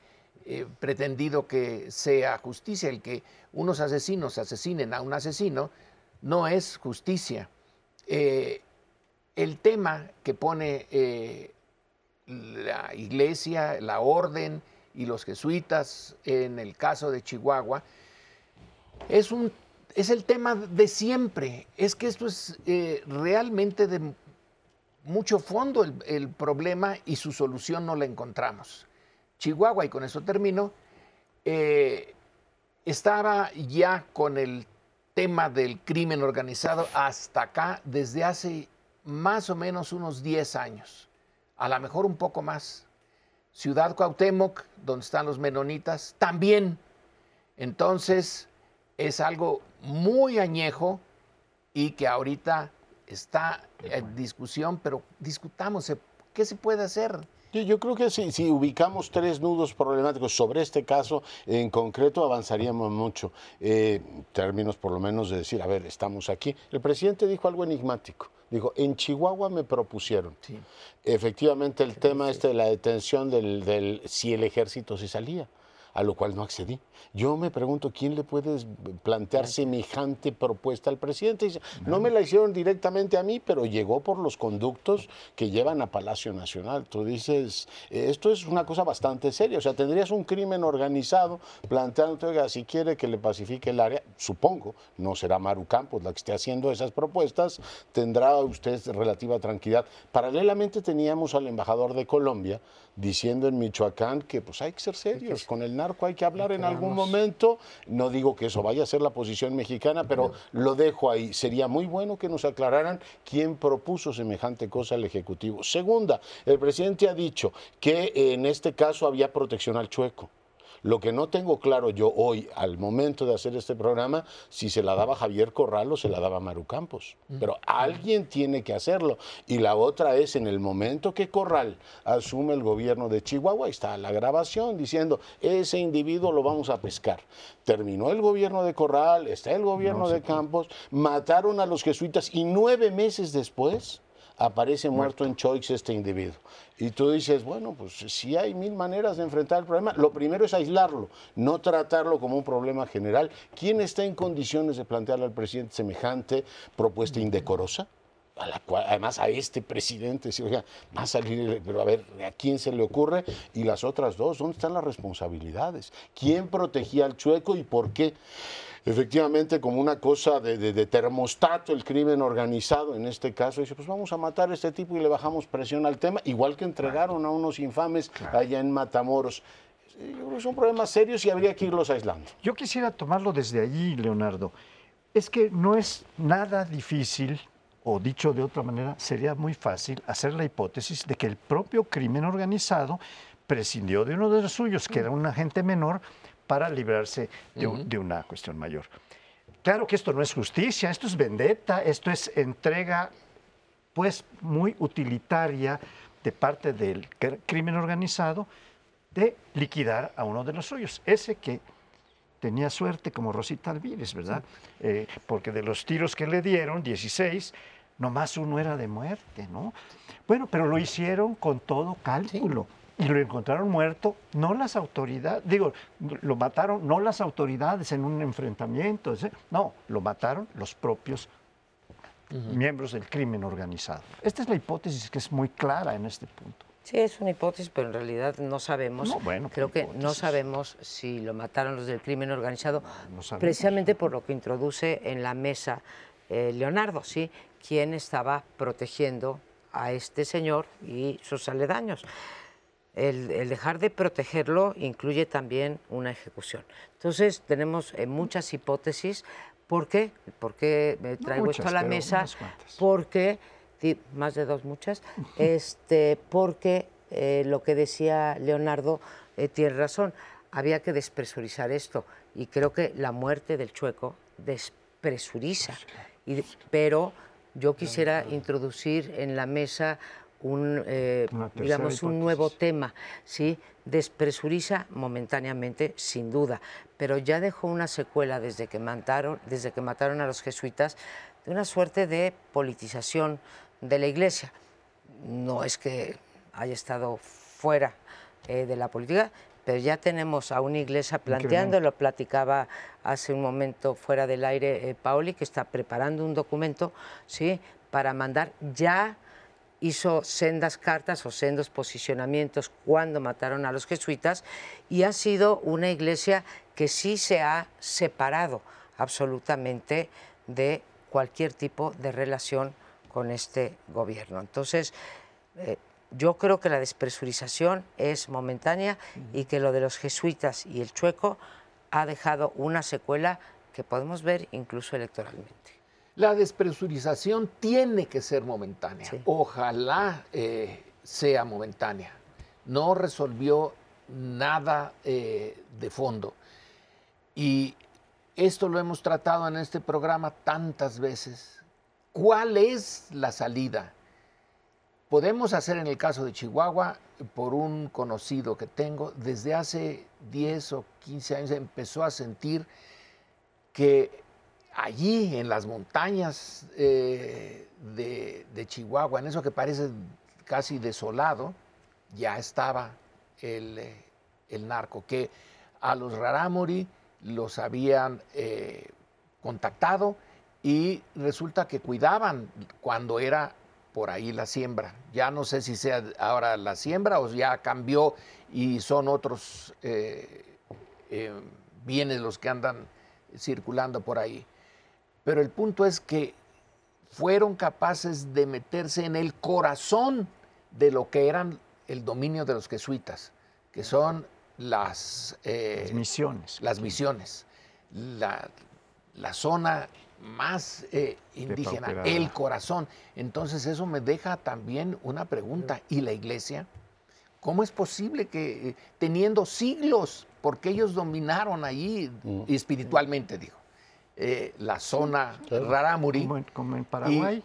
Speaker 3: eh, pretendido que sea justicia. El que unos asesinos asesinen a un asesino no es justicia. Eh, el tema que pone eh, la iglesia, la orden y los jesuitas en el caso de Chihuahua, es, un, es el tema de siempre. Es que esto es realmente de mucho fondo el, el problema y su solución no la encontramos. Chihuahua, y con eso termino, eh, estaba ya con el tema del crimen organizado hasta acá desde hace más o menos unos 10 años, a lo mejor un poco más. Ciudad Cuauhtémoc, donde están los menonitas, también. Entonces, es algo muy añejo y que ahorita está en discusión, pero discutamos, ¿qué se puede hacer?
Speaker 2: Yo, yo creo que si, si ubicamos tres nudos problemáticos sobre este caso en concreto, avanzaríamos mucho. Eh, términos por lo menos de decir, a ver, estamos aquí. El presidente dijo algo enigmático. Dijo, en Chihuahua me propusieron.
Speaker 3: Sí.
Speaker 2: Efectivamente, el tema este de la detención del, del si el ejército se salía, a lo cual no accedí. Yo me pregunto, ¿quién le puede plantear semejante propuesta al presidente? Dice, no me la hicieron directamente a mí, pero llegó por los conductos que llevan a Palacio Nacional. Tú dices, esto es una cosa bastante seria. O sea, tendrías un crimen organizado planteando, oiga, si quiere que le pacifique el área, supongo, no será Maru Campos la que esté haciendo esas propuestas, tendrá usted relativa tranquilidad. Paralelamente teníamos al embajador de Colombia diciendo en Michoacán que pues hay que ser serios, con el narco hay que hablar en algún momento. No digo que eso vaya a ser la posición mexicana, pero lo dejo ahí. Sería muy bueno que nos aclararan quién propuso semejante cosa al Ejecutivo. Segunda, el presidente ha dicho que en este caso había protección al chueco. Lo que no tengo claro yo hoy, al momento de hacer este programa, si se la daba Javier Corral o se la daba Maru Campos. Pero alguien tiene que hacerlo. Y la otra es en el momento que Corral asume el gobierno de Chihuahua, ahí está la grabación diciendo, ese individuo lo vamos a pescar. Terminó el gobierno de Corral, está el gobierno de Campos, mataron a los jesuitas y nueve meses después aparece muerto, en Choix este individuo. Y tú dices, bueno, pues si hay mil maneras de enfrentar el problema, lo primero es aislarlo, no tratarlo como un problema general. ¿Quién está en condiciones de plantearle al presidente semejante propuesta indecorosa? Además a este presidente, si, oiga, va a salir, pero a ver, ¿a quién se le ocurre? Y las otras dos, ¿dónde están las responsabilidades? ¿Quién protegía al chueco y por qué? Efectivamente como una cosa de, termostato el crimen organizado en este caso, dice, pues vamos a matar a este tipo y le bajamos presión al tema, igual que entregaron a unos infames allá en Matamoros. Yo creo que son problemas serios y habría que irlos aislando.
Speaker 4: Yo quisiera tomarlo desde allí, Leonardo. Es que no es nada difícil, o dicho de otra manera, sería muy fácil hacer la hipótesis de que el propio crimen organizado prescindió de uno de los suyos, que era un agente menor, para librarse de, una cuestión mayor. Claro que esto no es justicia, esto es vendetta, esto es entrega pues muy utilitaria de parte del crimen organizado de liquidar a uno de los suyos, ese que tenía suerte como Rosita Alvírez, ¿verdad? Eh, porque de los tiros que le dieron, 16, nomás uno era de muerte, ¿no? Bueno, pero lo hicieron con todo cálculo y lo encontraron muerto, no las autoridades, digo, lo mataron no las autoridades en un enfrentamiento, no, lo mataron los propios miembros del crimen organizado. Esta es la hipótesis que es muy clara en este punto.
Speaker 1: Sí, es una hipótesis, pero en realidad no sabemos. bueno, Creo que no sabemos si lo mataron los del crimen organizado, precisamente por lo que introduce en la mesa eh, Leonardo, ¿sí? ¿Quién estaba protegiendo a este señor y sus aledaños? El, dejar de protegerlo incluye también una ejecución. Entonces, tenemos eh, muchas hipótesis. ¿Por qué? ¿Por qué me traigo esto a la mesa? Porque, más de dos, muchas, (laughs) este, porque eh, lo que decía Leonardo eh, tiene razón. Había que despresurizar esto. Y creo que la muerte del chueco despresuriza. Y, pero yo quisiera introducir en la mesa un, eh, digamos, un nuevo tema, ¿sí? Despresuriza momentáneamente, sin duda, pero ya dejó una secuela desde que mataron, desde que mataron a los jesuitas, de una suerte de politización de la Iglesia. No es que haya estado fuera eh, de la política, pero ya tenemos a una iglesia planteando, lo platicaba hace un momento fuera del aire eh, Paoli, que está preparando un documento ¿sí? para mandar ya hizo sendas cartas o sendos posicionamientos cuando mataron a los jesuitas y ha sido una iglesia que sí se ha separado absolutamente de cualquier tipo de relación con este gobierno. Entonces, eh, yo creo que la despresurización es momentánea y que lo de los jesuitas y el chueco ha dejado una secuela que podemos ver incluso electoralmente.
Speaker 3: La despresurización tiene que ser momentánea. Ojalá eh, sea momentánea. No resolvió nada eh, de fondo. Y esto lo hemos tratado en este programa tantas veces. ¿Cuál es la salida? Podemos hacer en el caso de Chihuahua, por un conocido que tengo, desde hace 10 o 15 años empezó a sentir que allí en las montañas eh, de, Chihuahua, en eso que parece casi desolado, ya estaba el, narco, que a los Rarámuri los habían eh, contactado y resulta que cuidaban cuando era por ahí la siembra. Ya no sé si sea ahora la siembra o ya cambió y son otros eh, bienes los que andan circulando por ahí. Pero el punto es que fueron capaces de meterse en el corazón de lo que eran el dominio de los jesuitas, que son las,
Speaker 4: eh, misiones.
Speaker 3: Las misiones. La, zona más eh, indígena, el corazón. Entonces eso me deja también una pregunta. ¿Y la iglesia? ¿Cómo es posible que eh, teniendo siglos, porque ellos dominaron allí mm. espiritualmente, digo? Eh, la zona Rarámuri.
Speaker 4: Como, en Paraguay. Y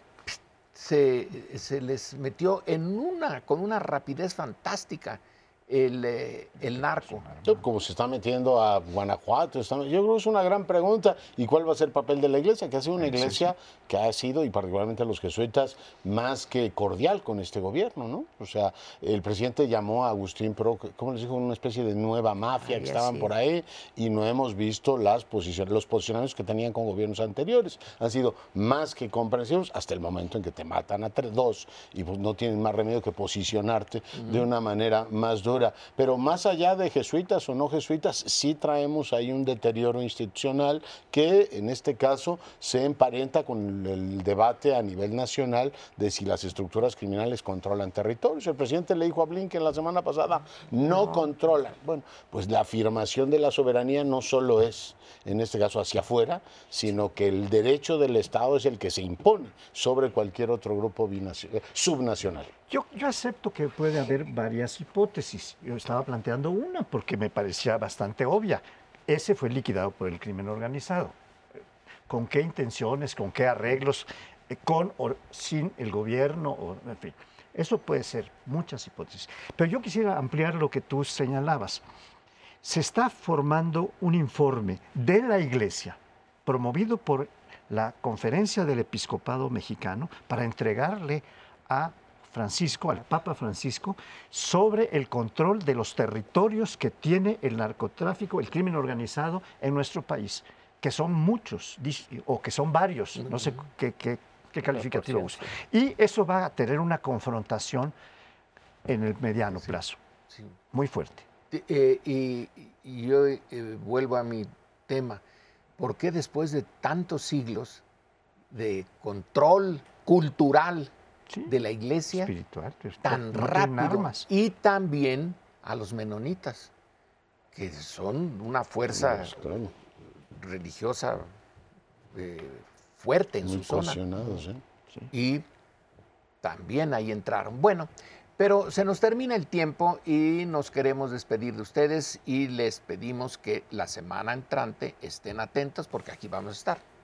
Speaker 3: se, les metió en una, con una rapidez fantástica el, eh, el narco.
Speaker 2: Como se está metiendo a Guanajuato, yo creo que es una gran pregunta. ¿Y cuál va a ser el papel de la iglesia? Que ha sido una iglesia que ha sido, y particularmente los jesuitas, más que cordial con este gobierno, ¿no? O sea, el presidente llamó a Agustín Pro, ¿cómo les dijo? Una especie de nueva mafia que estaban por ahí y no hemos visto las posiciones, los posicionamientos que tenían con gobiernos anteriores. Han sido más que comprensivos hasta el momento en que te matan a tres, dos y pues no tienen más remedio que posicionarte de una manera más dura pero más allá de jesuitas o no jesuitas, sí traemos ahí un deterioro institucional que en este caso se emparenta con el debate a nivel nacional de si las estructuras criminales controlan territorios. El presidente le dijo a Blinken la semana pasada, no controlan. Bueno, pues la afirmación de la soberanía no solo es, en este caso, hacia afuera, sino que el derecho del Estado es el que se impone sobre cualquier otro grupo subnacional.
Speaker 4: Yo, acepto que puede haber varias hipótesis. Yo estaba planteando una porque me parecía bastante obvia. Ese fue liquidado por el crimen organizado. ¿Con qué intenciones, con qué arreglos, eh, con o sin el gobierno? En fin, eso puede ser muchas hipótesis. Pero yo quisiera ampliar lo que tú señalabas. Se está formando un informe de la Iglesia, promovido por la Conferencia del Episcopado Mexicano, para entregarle a Francisco, al Papa Francisco, sobre el control de los territorios que tiene el narcotráfico, el crimen organizado en nuestro país, que son muchos o que son varios, no sé qué, calificativo usa. Y eso va a tener una confrontación en el mediano plazo, muy fuerte.
Speaker 3: Eh, y, yo eh, vuelvo a mi tema. ¿Por qué después de tantos siglos de control cultural de la iglesia
Speaker 4: espiritual,
Speaker 3: tan rápido. Y también a los menonitas, que son una fuerza religiosa eh, fuerte en su zona. ¿eh? Y también ahí entraron. Bueno, pero se nos termina el tiempo y nos queremos despedir de ustedes y les pedimos que la semana entrante estén atentos porque aquí vamos a estar.